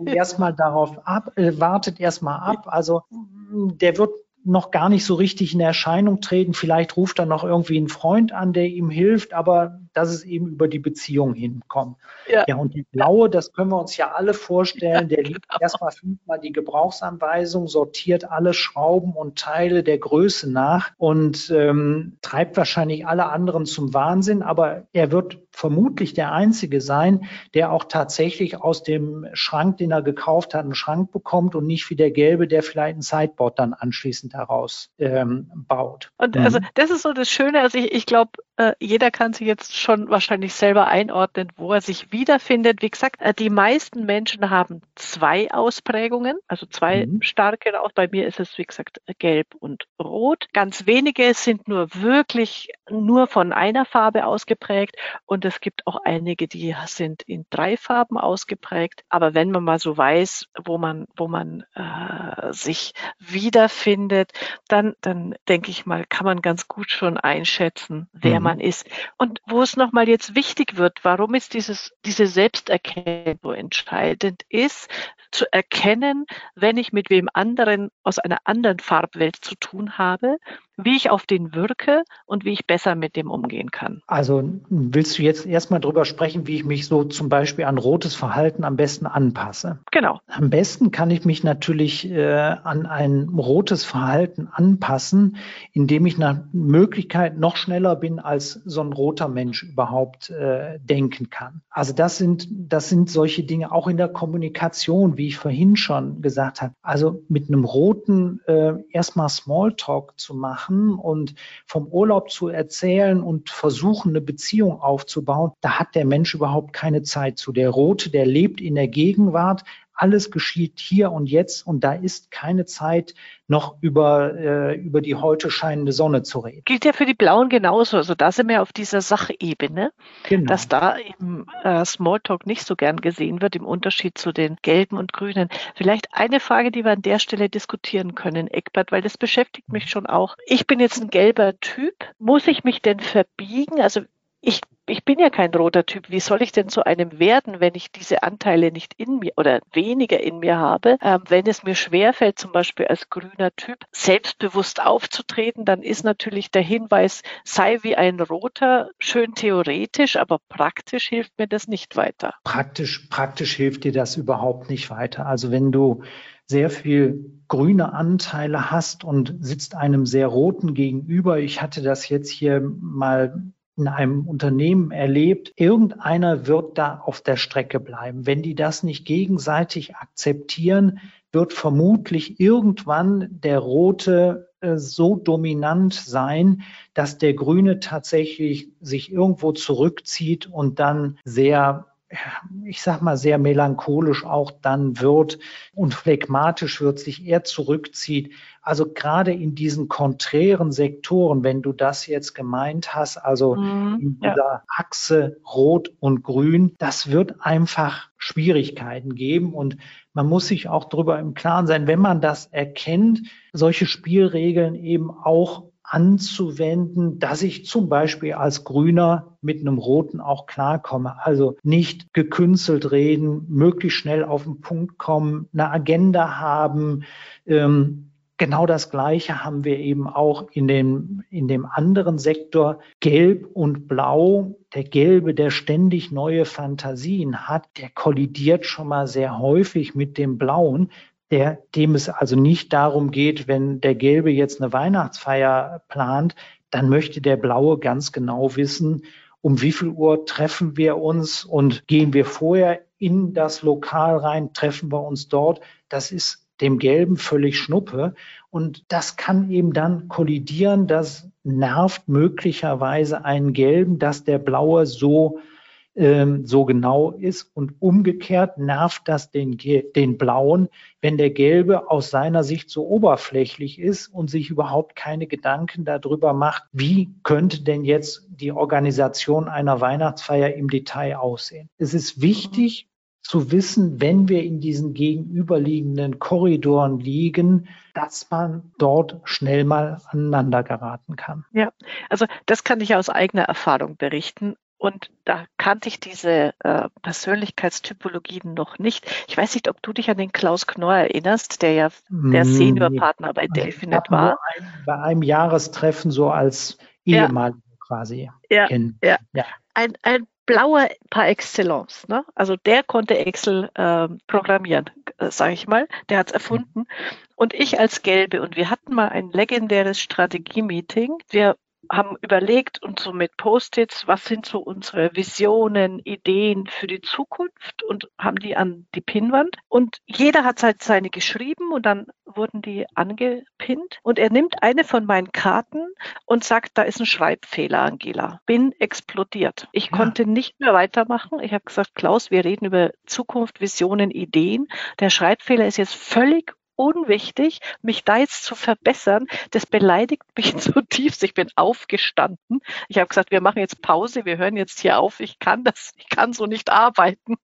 erstmal darauf ab, äh, wartet erstmal ab. Also der wird noch gar nicht so richtig in Erscheinung treten. Vielleicht ruft er noch irgendwie ein Freund an, der ihm hilft, aber dass es eben über die Beziehung hinkommt. Ja, ja und die blaue, das können wir uns ja alle vorstellen, der liest genau. erstmal fünfmal die Gebrauchsanweisung, sortiert alle Schrauben und Teile der Größe nach und ähm, treibt wahrscheinlich alle anderen zum Wahnsinn, aber er wird vermutlich der Einzige sein, der auch tatsächlich aus dem Schrank, den er gekauft hat, einen Schrank bekommt und nicht wie der Gelbe, der vielleicht ein Sideboard dann anschließend daraus ähm, baut. Und mhm. also das ist so das Schöne, also ich, ich glaube, äh, jeder kann sich jetzt schon wahrscheinlich selber einordnen, wo er sich wiederfindet. Wie gesagt, äh, die meisten Menschen haben zwei Ausprägungen, also zwei mhm. starke aus. Bei mir ist es, wie gesagt, gelb und rot. Ganz wenige sind nur wirklich nur von einer Farbe ausgeprägt und es gibt auch einige, die sind in drei Farben ausgeprägt. Aber wenn man mal so weiß, wo man, wo man äh, sich wiederfindet, dann, dann denke ich mal, kann man ganz gut schon einschätzen, wer mhm. man ist. Und wo es nochmal jetzt wichtig wird, warum ist dieses, diese Selbsterkennung so entscheidend ist, zu erkennen, wenn ich mit wem anderen aus einer anderen Farbwelt zu tun habe, wie ich auf den wirke und wie ich besser mit dem umgehen kann. Also willst du jetzt erstmal drüber sprechen, wie ich mich so zum Beispiel an rotes Verhalten am besten anpasse? Genau. Am besten kann ich mich natürlich äh, an ein rotes Verhalten anpassen, indem ich nach Möglichkeit noch schneller bin, als so ein roter Mensch überhaupt äh, denken kann. Also das sind, das sind solche Dinge auch in der Kommunikation, wie ich vorhin schon gesagt habe. Also mit einem roten Roten äh, erstmal Smalltalk zu machen und vom Urlaub zu erzählen und versuchen, eine Beziehung aufzubauen, da hat der Mensch überhaupt keine Zeit zu. Der Rote, der lebt in der Gegenwart, alles geschieht hier und jetzt und da ist keine Zeit, noch über, äh, über die heute scheinende Sonne zu reden. Gilt ja für die Blauen genauso. Also da sind wir auf dieser Sachebene, genau. dass da im äh, Smalltalk nicht so gern gesehen wird, im Unterschied zu den Gelben und Grünen. Vielleicht eine Frage, die wir an der Stelle diskutieren können, Eckbert, weil das beschäftigt mich schon auch. Ich bin jetzt ein gelber Typ. Muss ich mich denn verbiegen? Also ich, ich bin ja kein roter Typ. Wie soll ich denn zu einem werden, wenn ich diese Anteile nicht in mir oder weniger in mir habe? Ähm, wenn es mir schwerfällt, zum Beispiel als grüner Typ selbstbewusst aufzutreten, dann ist natürlich der Hinweis, sei wie ein roter, schön theoretisch, aber praktisch hilft mir das nicht weiter. Praktisch, praktisch hilft dir das überhaupt nicht weiter. Also wenn du sehr viel grüne Anteile hast und sitzt einem sehr roten gegenüber. Ich hatte das jetzt hier mal in einem Unternehmen erlebt, irgendeiner wird da auf der Strecke bleiben. Wenn die das nicht gegenseitig akzeptieren, wird vermutlich irgendwann der rote äh, so dominant sein, dass der grüne tatsächlich sich irgendwo zurückzieht und dann sehr ich sag mal, sehr melancholisch auch dann wird und phlegmatisch wird, sich eher zurückzieht. Also gerade in diesen konträren Sektoren, wenn du das jetzt gemeint hast, also mhm, in dieser ja. Achse Rot und Grün, das wird einfach Schwierigkeiten geben und man muss sich auch darüber im Klaren sein, wenn man das erkennt, solche Spielregeln eben auch anzuwenden, dass ich zum Beispiel als Grüner mit einem Roten auch klarkomme. Also nicht gekünstelt reden, möglichst schnell auf den Punkt kommen, eine Agenda haben. Ähm, genau das Gleiche haben wir eben auch in dem, in dem anderen Sektor. Gelb und Blau, der Gelbe, der ständig neue Fantasien hat, der kollidiert schon mal sehr häufig mit dem Blauen der, dem es also nicht darum geht, wenn der Gelbe jetzt eine Weihnachtsfeier plant, dann möchte der Blaue ganz genau wissen, um wie viel Uhr treffen wir uns und gehen wir vorher in das Lokal rein, treffen wir uns dort. Das ist dem Gelben völlig Schnuppe. Und das kann eben dann kollidieren. Das nervt möglicherweise einen Gelben, dass der Blaue so ähm, so genau ist. Und umgekehrt nervt das den, den Blauen, wenn der Gelbe aus seiner Sicht so oberflächlich ist und sich überhaupt keine Gedanken darüber macht, wie könnte denn jetzt die Organisation einer Weihnachtsfeier im Detail aussehen. Es ist wichtig, zu wissen, wenn wir in diesen gegenüberliegenden Korridoren liegen, dass man dort schnell mal aneinander geraten kann. Ja, also das kann ich aus eigener Erfahrung berichten. Und da kannte ich diese äh, Persönlichkeitstypologien noch nicht. Ich weiß nicht, ob du dich an den Klaus Knorr erinnerst, der ja der Seniorpartner bei Delphinet war. Ein, bei einem Jahrestreffen so als Ehemaliger ja. quasi. Ja, ja. ja. Ein, ein blauer par excellence. Ne? Also der konnte Excel äh, programmieren, äh, sage ich mal. Der hat es erfunden. Und ich als Gelbe. Und wir hatten mal ein legendäres Strategie-Meeting. Wir haben überlegt und so mit Post-its, was sind so unsere Visionen, Ideen für die Zukunft und haben die an die Pinnwand. Und jeder hat halt seine geschrieben und dann wurden die angepinnt. Und er nimmt eine von meinen Karten und sagt, da ist ein Schreibfehler, Angela. Bin explodiert. Ich ja. konnte nicht mehr weitermachen. Ich habe gesagt, Klaus, wir reden über Zukunft, Visionen, Ideen. Der Schreibfehler ist jetzt völlig unwichtig, mich da jetzt zu verbessern. Das beleidigt mich zutiefst. Ich bin aufgestanden. Ich habe gesagt, wir machen jetzt Pause, wir hören jetzt hier auf. Ich kann das, ich kann so nicht arbeiten.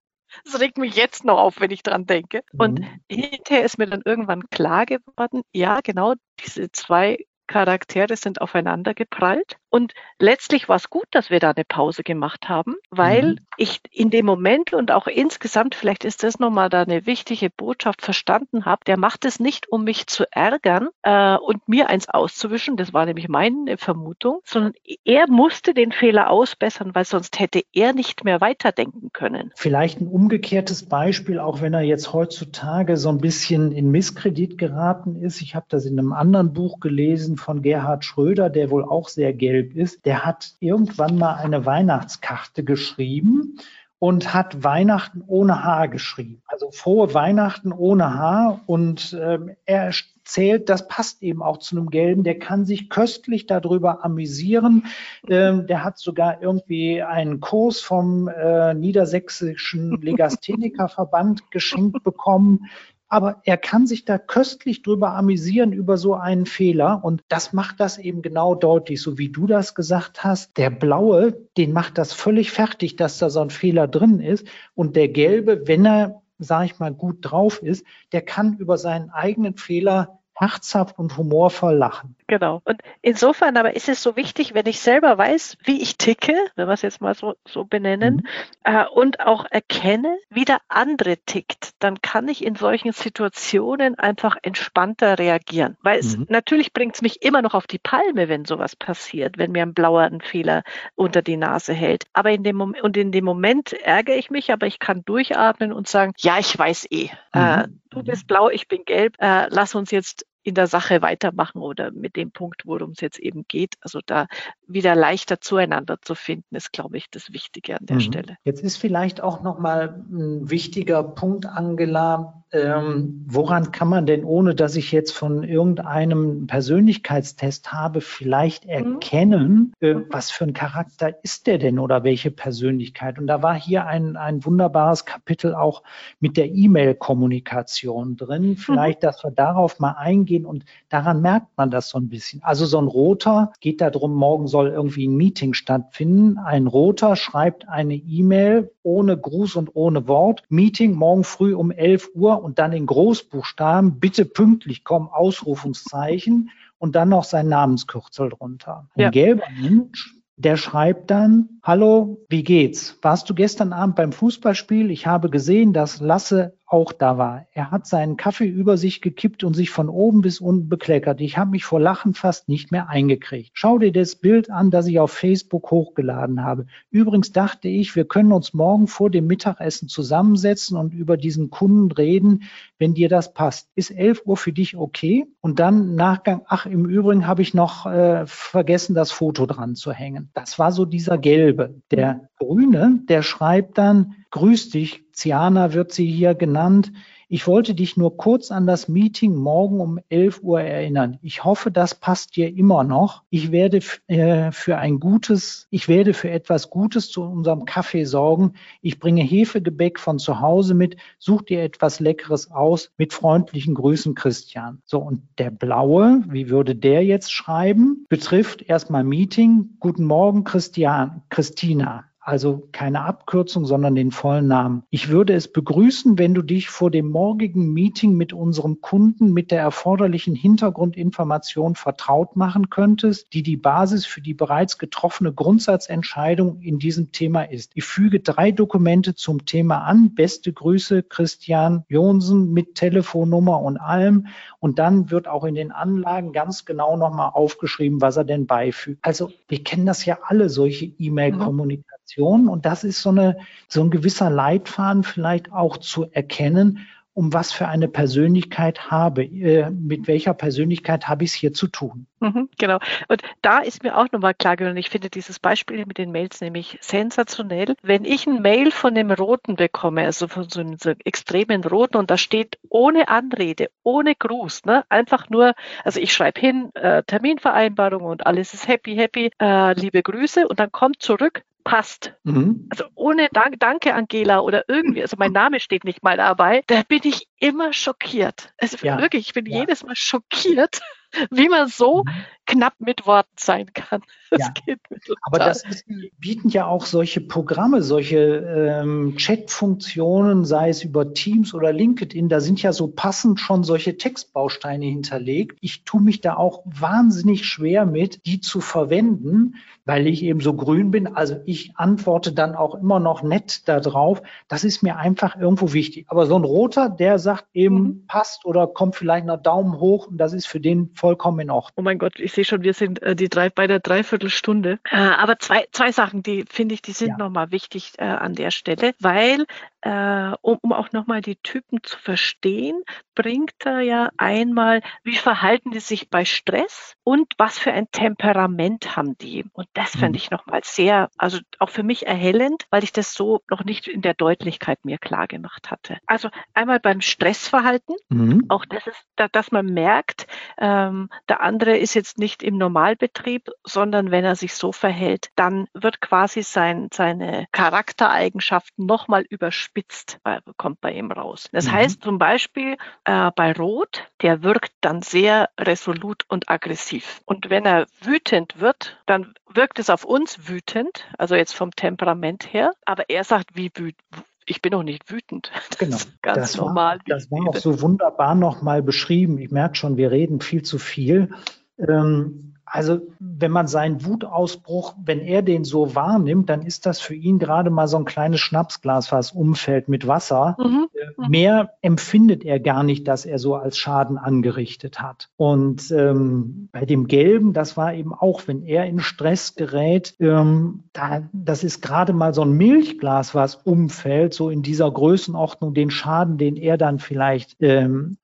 Das regt mich jetzt noch auf, wenn ich dran denke. Und mhm. hinterher ist mir dann irgendwann klar geworden, ja, genau, diese zwei Charaktere sind aufeinander geprallt. Und letztlich war es gut, dass wir da eine Pause gemacht haben, weil mhm. ich in dem Moment und auch insgesamt, vielleicht ist das nochmal da eine wichtige Botschaft verstanden habe, der macht es nicht, um mich zu ärgern äh, und mir eins auszuwischen, das war nämlich meine Vermutung, sondern er musste den Fehler ausbessern, weil sonst hätte er nicht mehr weiterdenken können. Vielleicht ein umgekehrtes Beispiel, auch wenn er jetzt heutzutage so ein bisschen in Misskredit geraten ist. Ich habe das in einem anderen Buch gelesen, von Gerhard Schröder, der wohl auch sehr gelb ist. Der hat irgendwann mal eine Weihnachtskarte geschrieben und hat Weihnachten ohne Haar geschrieben. Also frohe Weihnachten ohne Haar. Und ähm, er zählt, das passt eben auch zu einem Gelben, der kann sich köstlich darüber amüsieren. Ähm, der hat sogar irgendwie einen Kurs vom äh, Niedersächsischen Legasthenikerverband geschenkt bekommen aber er kann sich da köstlich drüber amüsieren über so einen Fehler und das macht das eben genau deutlich, so wie du das gesagt hast. Der blaue, den macht das völlig fertig, dass da so ein Fehler drin ist und der gelbe, wenn er sage ich mal, gut drauf ist, der kann über seinen eigenen Fehler herzhaft und humorvoll lachen. Genau. Und insofern aber ist es so wichtig, wenn ich selber weiß, wie ich ticke, wenn wir es jetzt mal so, so benennen, mhm. äh, und auch erkenne, wie der andere tickt, dann kann ich in solchen Situationen einfach entspannter reagieren. Weil es mhm. natürlich bringt es mich immer noch auf die Palme, wenn sowas passiert, wenn mir ein blauer einen Fehler unter die Nase hält. Aber in dem Moment, und in dem Moment ärgere ich mich, aber ich kann durchatmen und sagen, ja, ich weiß eh. Äh, mhm. Äh, du bist blau, ich bin gelb, äh, lass uns jetzt in der Sache weitermachen oder mit dem Punkt, worum es jetzt eben geht. Also da wieder leichter zueinander zu finden, ist, glaube ich, das Wichtige an der mhm. Stelle. Jetzt ist vielleicht auch nochmal ein wichtiger Punkt, Angela, ähm, woran kann man denn, ohne dass ich jetzt von irgendeinem Persönlichkeitstest habe, vielleicht mhm. erkennen, äh, mhm. was für ein Charakter ist der denn oder welche Persönlichkeit? Und da war hier ein, ein wunderbares Kapitel auch mit der E-Mail-Kommunikation drin. Mhm. Vielleicht, mhm. dass wir darauf mal eingehen und daran merkt man das so ein bisschen. Also so ein Roter geht darum, morgen soll irgendwie ein Meeting stattfinden. Ein Roter schreibt eine E-Mail ohne Gruß und ohne Wort. Meeting morgen früh um 11 Uhr und dann in Großbuchstaben, bitte pünktlich kommen, Ausrufungszeichen und dann noch sein Namenskürzel drunter. Ein ja. gelber Mensch, der schreibt dann, hallo, wie geht's? Warst du gestern Abend beim Fußballspiel? Ich habe gesehen, dass Lasse auch da war. Er hat seinen Kaffee über sich gekippt und sich von oben bis unten bekleckert. Ich habe mich vor Lachen fast nicht mehr eingekriegt. Schau dir das Bild an, das ich auf Facebook hochgeladen habe. Übrigens dachte ich, wir können uns morgen vor dem Mittagessen zusammensetzen und über diesen Kunden reden, wenn dir das passt. Ist 11 Uhr für dich okay? Und dann Nachgang, ach, im Übrigen habe ich noch äh, vergessen, das Foto dran zu hängen. Das war so dieser gelbe. Der grüne, der schreibt dann, grüß dich, Ziana wird sie hier genannt. Ich wollte dich nur kurz an das Meeting morgen um 11 Uhr erinnern. Ich hoffe, das passt dir immer noch. Ich werde äh, für ein gutes, ich werde für etwas Gutes zu unserem Kaffee sorgen. Ich bringe Hefegebäck von zu Hause mit. Such dir etwas Leckeres aus. Mit freundlichen Grüßen, Christian. So, und der blaue, wie würde der jetzt schreiben? Betrifft erstmal Meeting. Guten Morgen, Christian, Christina also keine Abkürzung, sondern den vollen Namen. Ich würde es begrüßen, wenn du dich vor dem morgigen Meeting mit unserem Kunden mit der erforderlichen Hintergrundinformation vertraut machen könntest, die die Basis für die bereits getroffene Grundsatzentscheidung in diesem Thema ist. Ich füge drei Dokumente zum Thema an. Beste Grüße, Christian Jonsen mit Telefonnummer und allem. Und dann wird auch in den Anlagen ganz genau nochmal aufgeschrieben, was er denn beifügt. Also wir kennen das ja alle, solche E-Mail-Kommunikation. Kommunikation. Und das ist so, eine, so ein gewisser Leitfaden vielleicht auch zu erkennen, um was für eine Persönlichkeit habe, äh, mit welcher Persönlichkeit habe ich es hier zu tun. Mhm, genau. Und da ist mir auch nochmal klar geworden, ich finde dieses Beispiel mit den Mails nämlich sensationell. Wenn ich ein Mail von dem Roten bekomme, also von so einem, so extremen Roten, und da steht ohne Anrede, ohne Gruß, ne, einfach nur, also ich schreibe hin, äh, Terminvereinbarung und alles ist happy, happy, äh, liebe Grüße, und dann kommt zurück, passt. Mhm. Also ohne Dank, danke Angela oder irgendwie, also mein Name steht nicht mal dabei, da bin ich immer schockiert. Also ja. wirklich, ich bin ja. jedes Mal schockiert, wie man so mhm. Knapp mit Worten sein kann. Das ja. Aber das ist, bieten ja auch solche Programme, solche ähm, Chat-Funktionen, sei es über Teams oder LinkedIn, da sind ja so passend schon solche Textbausteine hinterlegt. Ich tue mich da auch wahnsinnig schwer mit, die zu verwenden, weil ich eben so grün bin. Also ich antworte dann auch immer noch nett darauf. Das ist mir einfach irgendwo wichtig. Aber so ein roter, der sagt eben mhm. passt oder kommt vielleicht noch Daumen hoch und das ist für den vollkommen in Ordnung. Oh mein Gott, ich sehe schon, wir sind äh, die drei, bei der Dreiviertelstunde. Äh, aber zwei, zwei Sachen, die finde ich, die sind ja. nochmal wichtig äh, an der Stelle, weil äh, um, um auch nochmal die Typen zu verstehen, bringt er ja einmal, wie verhalten die sich bei Stress und was für ein Temperament haben die. Und das mhm. fand ich nochmal sehr, also auch für mich erhellend, weil ich das so noch nicht in der Deutlichkeit mir klar gemacht hatte. Also einmal beim Stressverhalten, mhm. auch das ist, dass man merkt, ähm, der andere ist jetzt nicht im Normalbetrieb, sondern wenn er sich so verhält, dann wird quasi sein, seine Charaktereigenschaften nochmal überspitzt, äh, kommt bei ihm raus. Das mhm. heißt zum Beispiel äh, bei Rot, der wirkt dann sehr resolut und aggressiv. Und wenn er wütend wird, dann wirkt es auf uns wütend, also jetzt vom Temperament her, aber er sagt, wie wütend ich bin auch nicht wütend. Genau. Ganz das normal. War, das war auch so wunderbar nochmal beschrieben. Ich merke schon, wir reden viel zu viel. Ähm, also wenn man seinen Wutausbruch, wenn er den so wahrnimmt, dann ist das für ihn gerade mal so ein kleines Schnapsglas, was umfällt mit Wasser. Mhm. Äh, mehr empfindet er gar nicht, dass er so als Schaden angerichtet hat. Und ähm, bei dem Gelben, das war eben auch, wenn er in Stress gerät, ähm, da, das ist gerade mal so ein Milchglas, was umfällt, so in dieser Größenordnung, den Schaden, den er dann vielleicht ähm,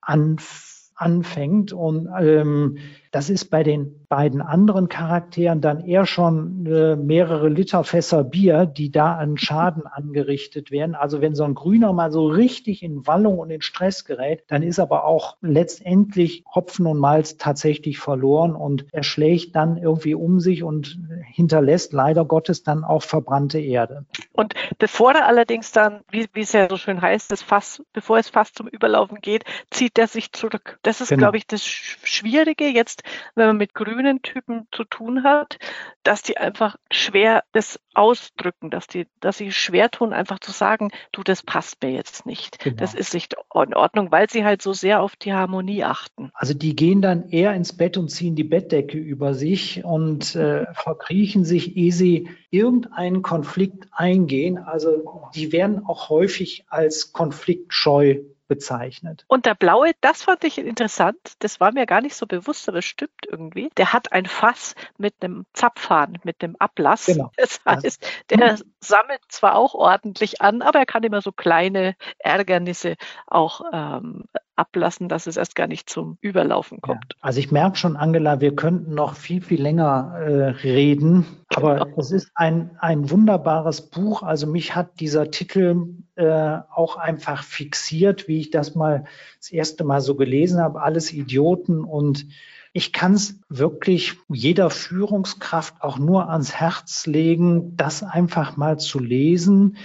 anfängt. Und ähm, das ist bei den beiden anderen Charakteren dann eher schon äh, mehrere Liter Fässer Bier, die da an Schaden angerichtet werden. Also wenn so ein Grüner mal so richtig in Wallung und in Stress gerät, dann ist aber auch letztendlich Hopfen und Malz tatsächlich verloren und er schlägt dann irgendwie um sich und hinterlässt leider Gottes dann auch verbrannte Erde. Und bevor er allerdings dann, wie, wie es ja so schön heißt, das Fass, bevor es fast zum Überlaufen geht, zieht er sich zurück. Das ist, genau. glaube ich, das Schwierige jetzt wenn man mit grünen Typen zu tun hat, dass die einfach schwer das ausdrücken, dass die, dass sie schwer tun, einfach zu sagen, du, das passt mir jetzt nicht. Genau. Das ist nicht in Ordnung, weil sie halt so sehr auf die Harmonie achten. Also die gehen dann eher ins Bett und ziehen die Bettdecke über sich und äh, verkriechen sich, ehe sie irgendeinen Konflikt eingehen. Also die werden auch häufig als konfliktscheu bezeichnet. Und der blaue, das fand ich interessant. Das war mir gar nicht so bewusst, aber es stimmt irgendwie. Der hat ein Fass mit einem Zapfhahn, mit einem Ablass. Genau. Das heißt, der sammelt zwar auch ordentlich an, aber er kann immer so kleine Ärgernisse auch ähm, ablassen, dass es erst gar nicht zum Überlaufen kommt. Ja, also ich merke schon, Angela, wir könnten noch viel, viel länger äh, reden, aber genau. es ist ein, ein wunderbares Buch. Also mich hat dieser Titel äh, auch einfach fixiert, wie ich das mal das erste Mal so gelesen habe, alles Idioten und ich kann es wirklich jeder Führungskraft auch nur ans Herz legen, das einfach mal zu lesen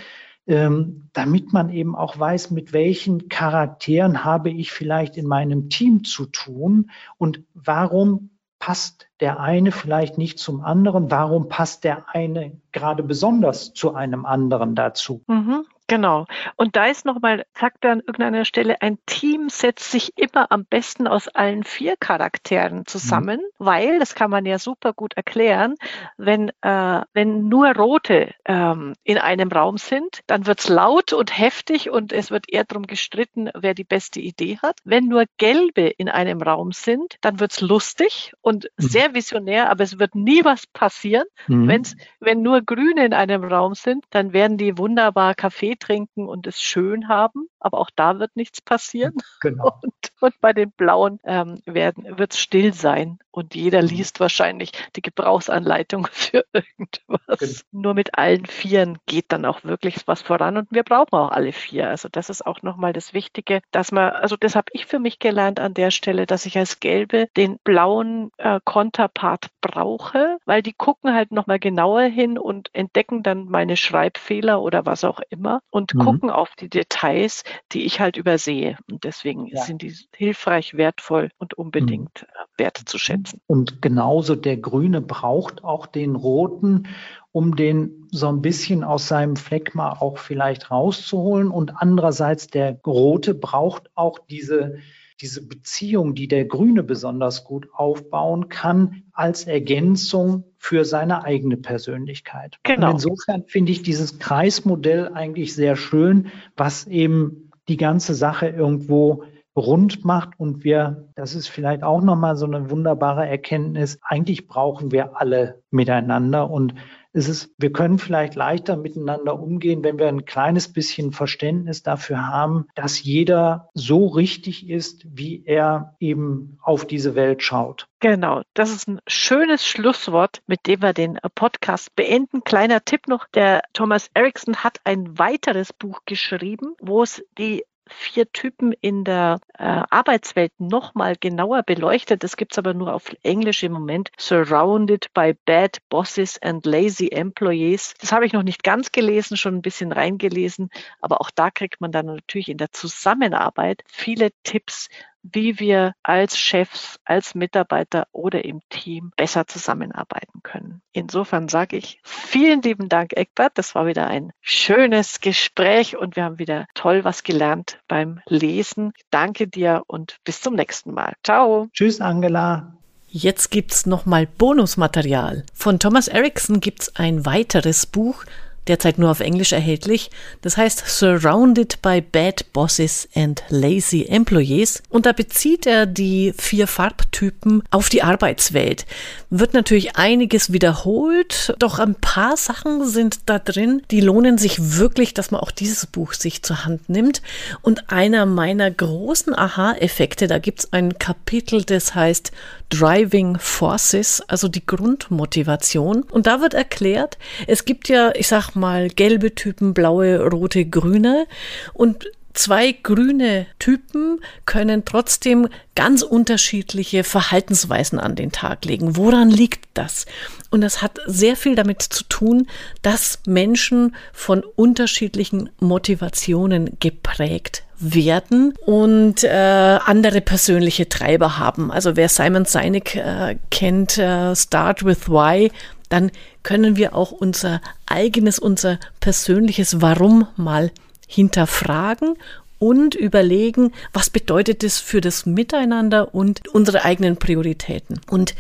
ähm, damit man eben auch weiß, mit welchen Charakteren habe ich vielleicht in meinem Team zu tun und warum passt der eine vielleicht nicht zum anderen, warum passt der eine gerade besonders zu einem anderen dazu. Mhm. Genau. Und da ist nochmal, sagt er an irgendeiner Stelle, ein Team setzt sich immer am besten aus allen vier Charakteren zusammen, mhm. weil, das kann man ja super gut erklären, wenn, äh, wenn nur Rote ähm, in einem Raum sind, dann wird's laut und heftig und es wird eher darum gestritten, wer die beste Idee hat. Wenn nur Gelbe in einem Raum sind, dann wird's lustig und mhm. sehr visionär, aber es wird nie was passieren. Mhm. Wenn's, wenn nur Grüne in einem Raum sind, dann werden die wunderbar Kaffee trinken und es schön haben, aber auch da wird nichts passieren. Genau. Und, und bei den Blauen ähm, wird es still sein und jeder mhm. liest wahrscheinlich die Gebrauchsanleitung für irgendwas. Genau. Nur mit allen Vieren geht dann auch wirklich was voran und wir brauchen auch alle vier. Also das ist auch nochmal das Wichtige, dass man, also das habe ich für mich gelernt an der Stelle, dass ich als Gelbe den blauen äh, Konterpart brauche, weil die gucken halt nochmal genauer hin und entdecken dann meine Schreibfehler oder was auch immer und mhm. gucken auf die Details, die ich halt übersehe. Und deswegen ja. sind die hilfreich, wertvoll und unbedingt mhm. Äh, wertzuschätzen. Und genauso der Grüne braucht auch den Roten, um den so ein bisschen aus seinem Phlegma auch vielleicht rauszuholen. Und andererseits der Rote braucht auch diese diese Beziehung, die der Grüne besonders gut aufbauen kann, als Ergänzung für seine eigene Persönlichkeit. Genau. Und insofern finde ich dieses Kreismodell eigentlich sehr schön, was eben die ganze Sache irgendwo rund macht und wir, das ist vielleicht auch nochmal so eine wunderbare Erkenntnis, eigentlich brauchen wir alle miteinander und Es ist, wir können vielleicht leichter miteinander umgehen, wenn wir ein kleines bisschen Verständnis dafür haben, dass jeder so richtig ist, wie er eben auf diese Welt schaut. Genau, das ist ein schönes Schlusswort, mit dem wir den Podcast beenden. Kleiner Tipp noch, der Thomas Erickson hat ein weiteres Buch geschrieben, wo es die vier Typen in der äh, Arbeitswelt nochmal genauer beleuchtet. Das gibt's aber nur auf Englisch im Moment. Surrounded by Bad Bosses and Lazy Employees. Das habe ich noch nicht ganz gelesen, schon ein bisschen reingelesen. Aber auch da kriegt man dann natürlich in der Zusammenarbeit viele Tipps, wie wir als Chefs, als Mitarbeiter oder im Team besser zusammenarbeiten können. Insofern sage ich vielen lieben Dank, Eckbert. Das war wieder ein schönes Gespräch und wir haben wieder toll was gelernt beim Lesen. Danke dir und bis zum nächsten Mal. Ciao. Tschüss, Angela. Jetzt gibt's nochmal Bonusmaterial. Von Thomas Erickson gibt's ein weiteres Buch, derzeit nur auf Englisch erhältlich. Das heißt Surrounded by Bad Bosses and Lazy Employees. Und da bezieht er die vier Farbtypen auf die Arbeitswelt. Wird natürlich einiges wiederholt, doch ein paar Sachen sind da drin, die lohnen sich wirklich, dass man auch dieses Buch sich zur Hand nimmt. Und einer meiner großen Aha-Effekte, da gibt's ein Kapitel, das heißt Driving Forces, also die Grundmotivation. Und da wird erklärt, es gibt ja, ich sag mal, gelbe Typen, blaue, rote, grüne. Und zwei grüne Typen können trotzdem ganz unterschiedliche Verhaltensweisen an den Tag legen. Woran liegt das? Und das hat sehr viel damit zu tun, dass Menschen von unterschiedlichen Motivationen geprägt werden und äh, andere persönliche Treiber haben. Also wer Simon Sinek äh, kennt, äh, Start with Why, dann können wir auch unser eigenes, unser persönliches Warum mal hinterfragen und überlegen, was bedeutet es für das Miteinander und unsere eigenen Prioritäten. Und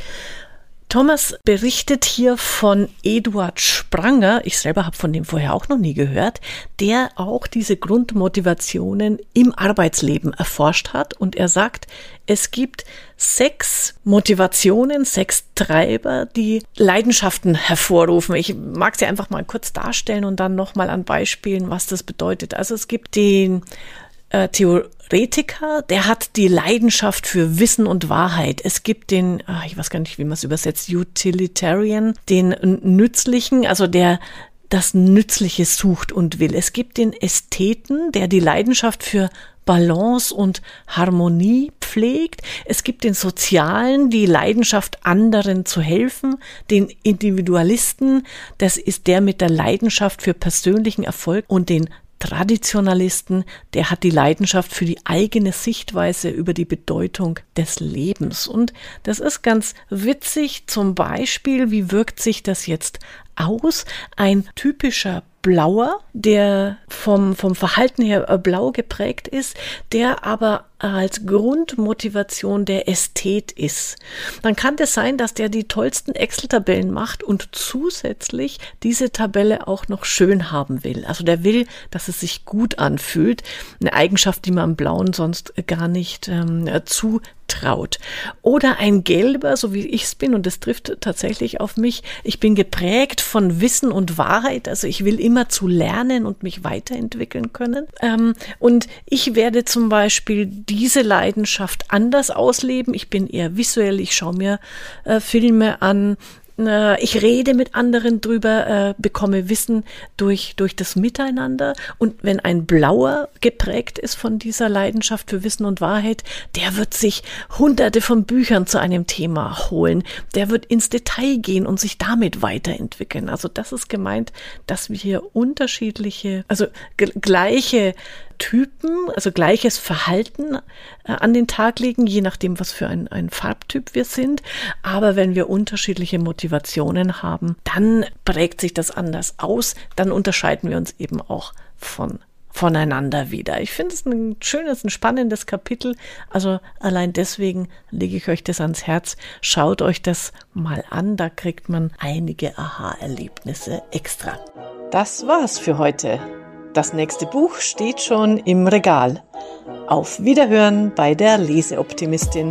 Thomas berichtet hier von Eduard Spranger, ich selber habe von dem vorher auch noch nie gehört, der auch diese Grundmotivationen im Arbeitsleben erforscht hat und er sagt, es gibt sechs Motivationen, sechs Treiber, die Leidenschaften hervorrufen. Ich mag sie einfach mal kurz darstellen und dann nochmal an Beispielen, was das bedeutet. Also es gibt den äh, Theoretiker, der hat die Leidenschaft für Wissen und Wahrheit. Es gibt den, ach, ich weiß gar nicht, wie man es übersetzt, Utilitarian, den nützlichen, also der das Nützliche sucht und will. Es gibt den Ästheten, der die Leidenschaft für Balance und Harmonie pflegt. Es gibt den Sozialen, die Leidenschaft, anderen zu helfen. Den Individualisten, das ist der mit der Leidenschaft für persönlichen Erfolg und den Traditionalisten, der hat die Leidenschaft für die eigene Sichtweise über die Bedeutung des Lebens. Und das ist ganz witzig. Zum Beispiel, wie wirkt sich das jetzt aus? Ein typischer Blauer, der vom, vom Verhalten her äh, blau geprägt ist, der aber als Grundmotivation der Ästhet ist. Dann kann es sein, dass der die tollsten Excel-Tabellen macht und zusätzlich diese Tabelle auch noch schön haben will. Also der will, dass es sich gut anfühlt. Eine Eigenschaft, die man im Blauen sonst gar nicht ähm, zutraut. Oder ein Gelber, so wie ich es bin, und das trifft tatsächlich auf mich. Ich bin geprägt von Wissen und Wahrheit. Also ich will immer zu lernen und mich weiterentwickeln können. Ähm, und ich werde zum Beispiel diese Leidenschaft anders ausleben. Ich bin eher visuell, ich schaue mir äh, Filme an, äh, ich rede mit anderen drüber, äh, bekomme Wissen durch, durch das Miteinander. Und wenn ein Blauer geprägt ist von dieser Leidenschaft für Wissen und Wahrheit, der wird sich hunderte von Büchern zu einem Thema holen. Der wird ins Detail gehen und sich damit weiterentwickeln. Also das ist gemeint, dass wir hier unterschiedliche, also gleiche Typen, also gleiches Verhalten äh, an den Tag legen, je nachdem, was für ein, ein Farbtyp wir sind. Aber wenn wir unterschiedliche Motivationen haben, dann prägt sich das anders aus. Dann unterscheiden wir uns eben auch von voneinander wieder. Ich finde es ein schönes, ein spannendes Kapitel. Also allein deswegen lege ich euch das ans Herz. Schaut euch das mal an. Da kriegt man einige Aha-Erlebnisse extra. Das war's für heute. Das nächste Buch steht schon im Regal. Auf Wiederhören bei der Leseoptimistin.